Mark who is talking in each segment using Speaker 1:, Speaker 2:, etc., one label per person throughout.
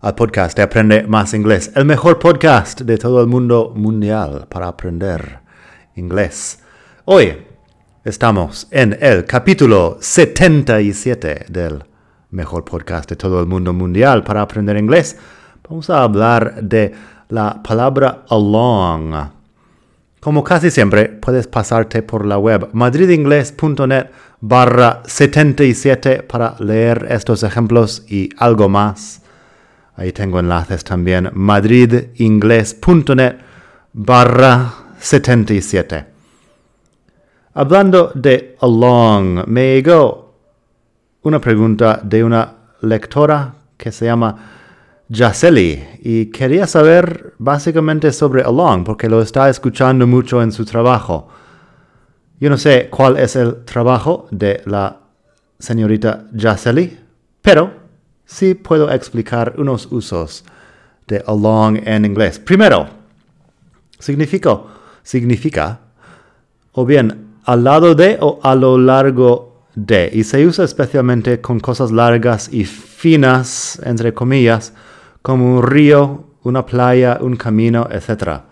Speaker 1: al podcast de Aprende Más Inglés, el mejor podcast de todo el mundo mundial para aprender inglés. Hoy estamos en el capítulo 77 del mejor podcast de todo el mundo mundial para aprender inglés. Vamos a hablar de la palabra along. Como casi siempre, puedes pasarte por la web madridingles.net barra 77 para leer estos ejemplos y algo más. Ahí tengo enlaces también. madridingles.net barra 77. Hablando de along, me llegó una pregunta de una lectora que se llama Jaceli y quería saber básicamente sobre along porque lo está escuchando mucho en su trabajo. Yo no sé cuál es el trabajo de la señorita Jaceli, pero sí puedo explicar unos usos de along en inglés. Primero, significa, o bien al lado de o a lo largo de, y se usa especialmente con cosas largas y finas, entre comillas, como un río, una playa, un camino, etc.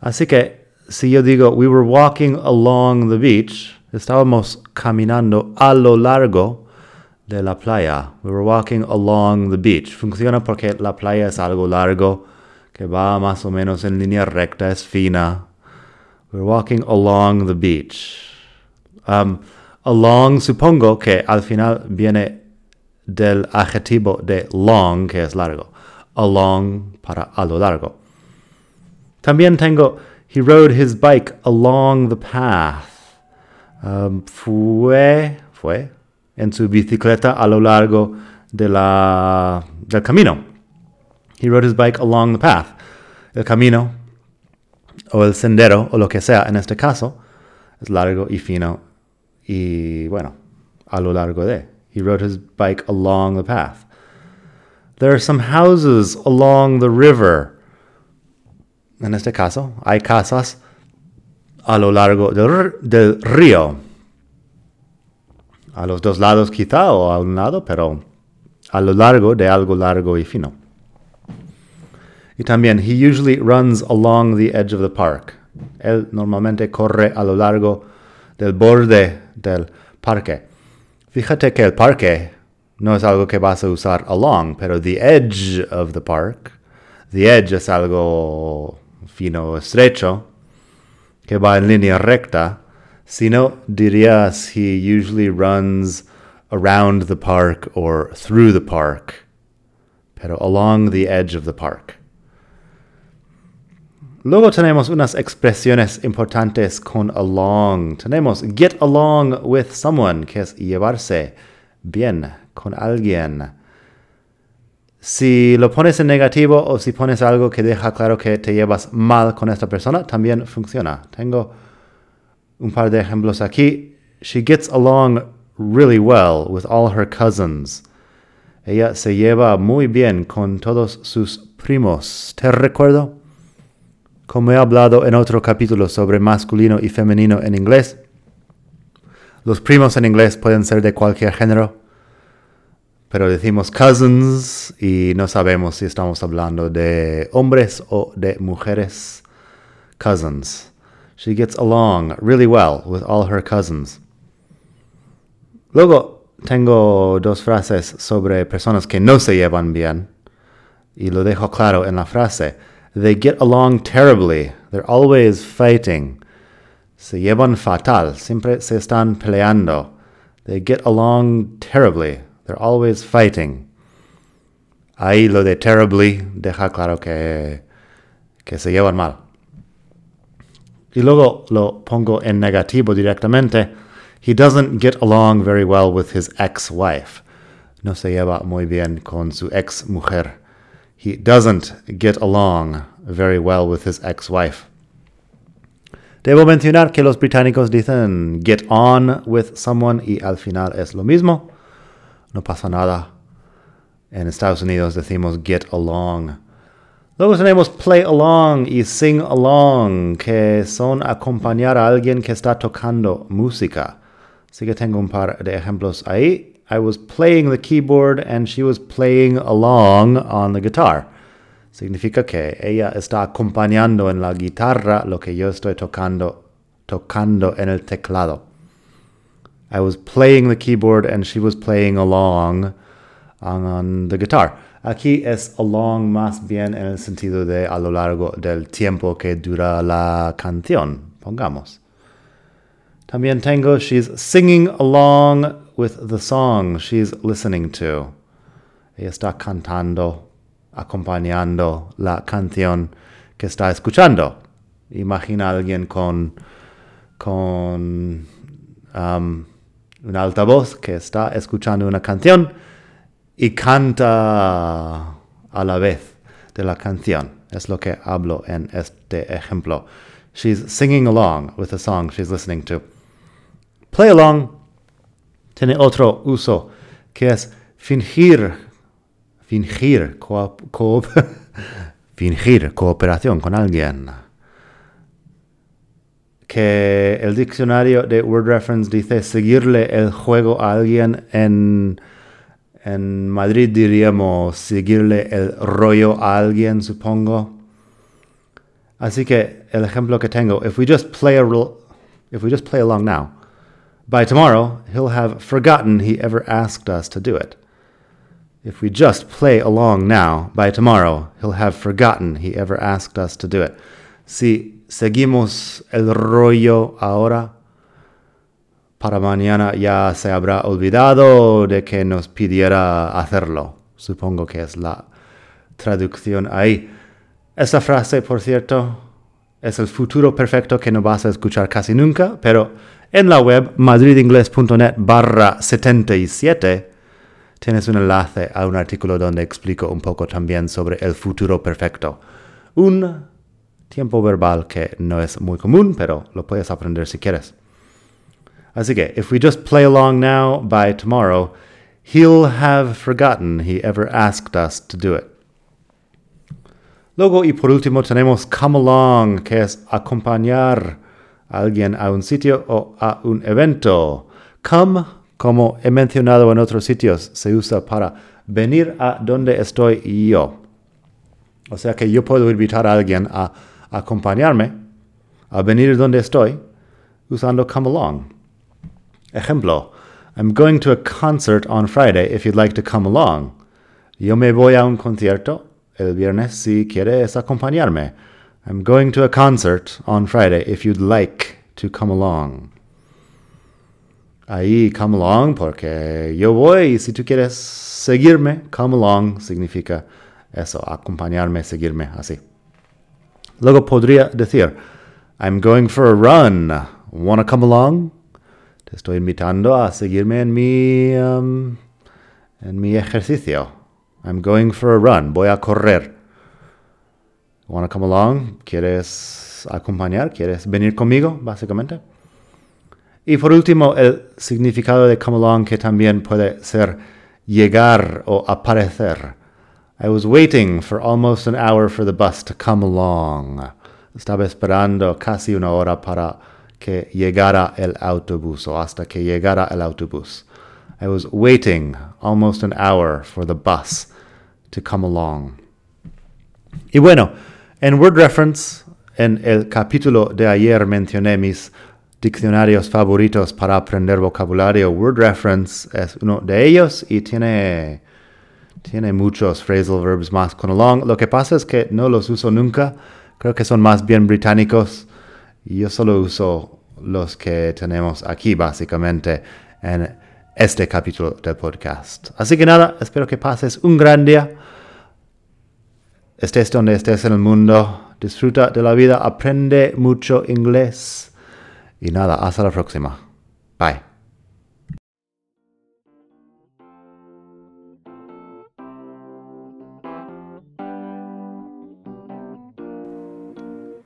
Speaker 1: Así que si yo digo, we were walking along the beach, estábamos caminando a lo largo de la playa. We were walking along the beach. Funciona porque la playa es algo largo, que va más o menos en línea recta, es fina. We were walking along the beach. Um, along, supongo que al final viene del adjetivo de long, que es largo. Along para a lo largo. También tengo, he rode his bike along the path. Um, fue, fue, en su bicicleta a lo largo de la, del camino. He rode his bike along the path. El camino o el sendero o lo que sea en este caso es largo y fino y bueno, a lo largo de. He rode his bike along the path. There are some houses along the river. En este caso, hay casas a lo largo del, del río a los dos lados quizá o a un lado, pero a lo largo de algo largo y fino. Y también, he usually runs along the edge of the park. Él normalmente corre a lo largo del borde del parque. Fíjate que el parque no es algo que vas a usar along, pero the edge of the park, the edge es algo fino, estrecho, que va en línea recta, Sino dirías he usually runs around the park or through the park, pero along the edge of the park. Luego tenemos unas expresiones importantes con along. Tenemos get along with someone, que es llevarse bien con alguien. Si lo pones en negativo o si pones algo que deja claro que te llevas mal con esta persona, también funciona. Tengo un par de ejemplos aquí. She gets along really well with all her cousins. Ella se lleva muy bien con todos sus primos. ¿Te recuerdo? Como he hablado en otro capítulo sobre masculino y femenino en inglés, los primos en inglés pueden ser de cualquier género, pero decimos cousins y no sabemos si estamos hablando de hombres o de mujeres. Cousins. She gets along really well with all her cousins. Luego tengo dos frases sobre personas que no se llevan bien. Y lo dejo claro en la frase. They get along terribly. They're always fighting. Se llevan fatal. Siempre se están peleando. They get along terribly. They're always fighting. Ahí lo de terribly deja claro que, que se llevan mal. Y luego lo pongo en negativo directamente. He doesn't get along very well with his ex-wife. No se lleva muy bien con su ex mujer. He doesn't get along very well with his ex-wife. Debo mencionar que los británicos dicen get on with someone y al final es lo mismo. No pasa nada. En Estados Unidos decimos get along. Luego tenemos play along y sing along, que son acompañar a alguien que está tocando música. Así que tengo un par de ejemplos ahí. I was playing the keyboard and she was playing along on the guitar. Significa que ella está acompañando en la guitarra lo que yo estoy tocando, tocando en el teclado. I was playing the keyboard and she was playing along on the guitar. Aquí es along más bien en el sentido de a lo largo del tiempo que dura la canción, pongamos. También tengo she's singing along with the song she's listening to. Ella está cantando, acompañando la canción que está escuchando. Imagina a alguien con, con um, un altavoz que está escuchando una canción y canta a la vez de la canción. Es lo que hablo en este ejemplo. She's singing along with the song she's listening to. Play along tiene otro uso que es fingir, fingir, fingir cooperación con alguien. Que el diccionario de Word Reference dice seguirle el juego a alguien en, en Madrid diríamos seguirle el rollo a alguien, supongo. Así que el ejemplo que tengo, if we just play a if we just play along now, by tomorrow, he'll have forgotten he ever asked us to do it. If we just play along now, by tomorrow, he'll have forgotten he ever asked us to do it. Si seguimos el rollo ahora, para mañana ya se habrá olvidado de que nos pidiera hacerlo. Supongo que es la traducción ahí. Esa frase, por cierto, es el futuro perfecto que no vas a escuchar casi nunca, pero en la web madridingles.net barra 77 tienes un enlace a un artículo donde explico un poco también sobre el futuro perfecto. Un tiempo verbal que no es muy común, pero lo puedes aprender si quieres. Así que, if we just play along now, by tomorrow, he'll have forgotten he ever asked us to do it. Luego y por último tenemos come along, que es acompañar alguien a un sitio o a un evento. Come, como he mencionado en otros sitios, se usa para venir a donde estoy yo. O sea que yo puedo invitar a alguien a acompañarme, a venir donde estoy, usando come along. Ejemplo, I'm going to a concert on Friday if you'd like to come along. Yo me voy a un concierto el viernes si quieres acompañarme. I'm going to a concert on Friday if you'd like to come along. Ahí, come along, porque yo voy y si tú quieres seguirme, come along significa eso, acompañarme, seguirme, así. Luego podría decir, I'm going for a run. Wanna come along? Te estoy invitando a seguirme en mi, um, en mi ejercicio. I'm going for a run. Voy a correr. Wanna come along? ¿Quieres acompañar? ¿Quieres venir conmigo? Básicamente. Y por último, el significado de come along que también puede ser llegar o aparecer. I was waiting for almost an hour for the bus to come along. Estaba esperando casi una hora para que llegara el autobús o hasta que llegara el autobús. I was waiting almost an hour for the bus to come along. Y bueno, en Word Reference, en el capítulo de ayer mencioné mis diccionarios favoritos para aprender vocabulario. Word Reference es uno de ellos y tiene, tiene muchos phrasal verbs más con along. Lo que pasa es que no los uso nunca. Creo que son más bien británicos. Yo solo uso los que tenemos aquí, básicamente, en este capítulo del podcast. Así que nada, espero que pases un gran día estés donde estés en el mundo, disfruta de la vida, aprende mucho inglés. Y nada, hasta la próxima. Bye.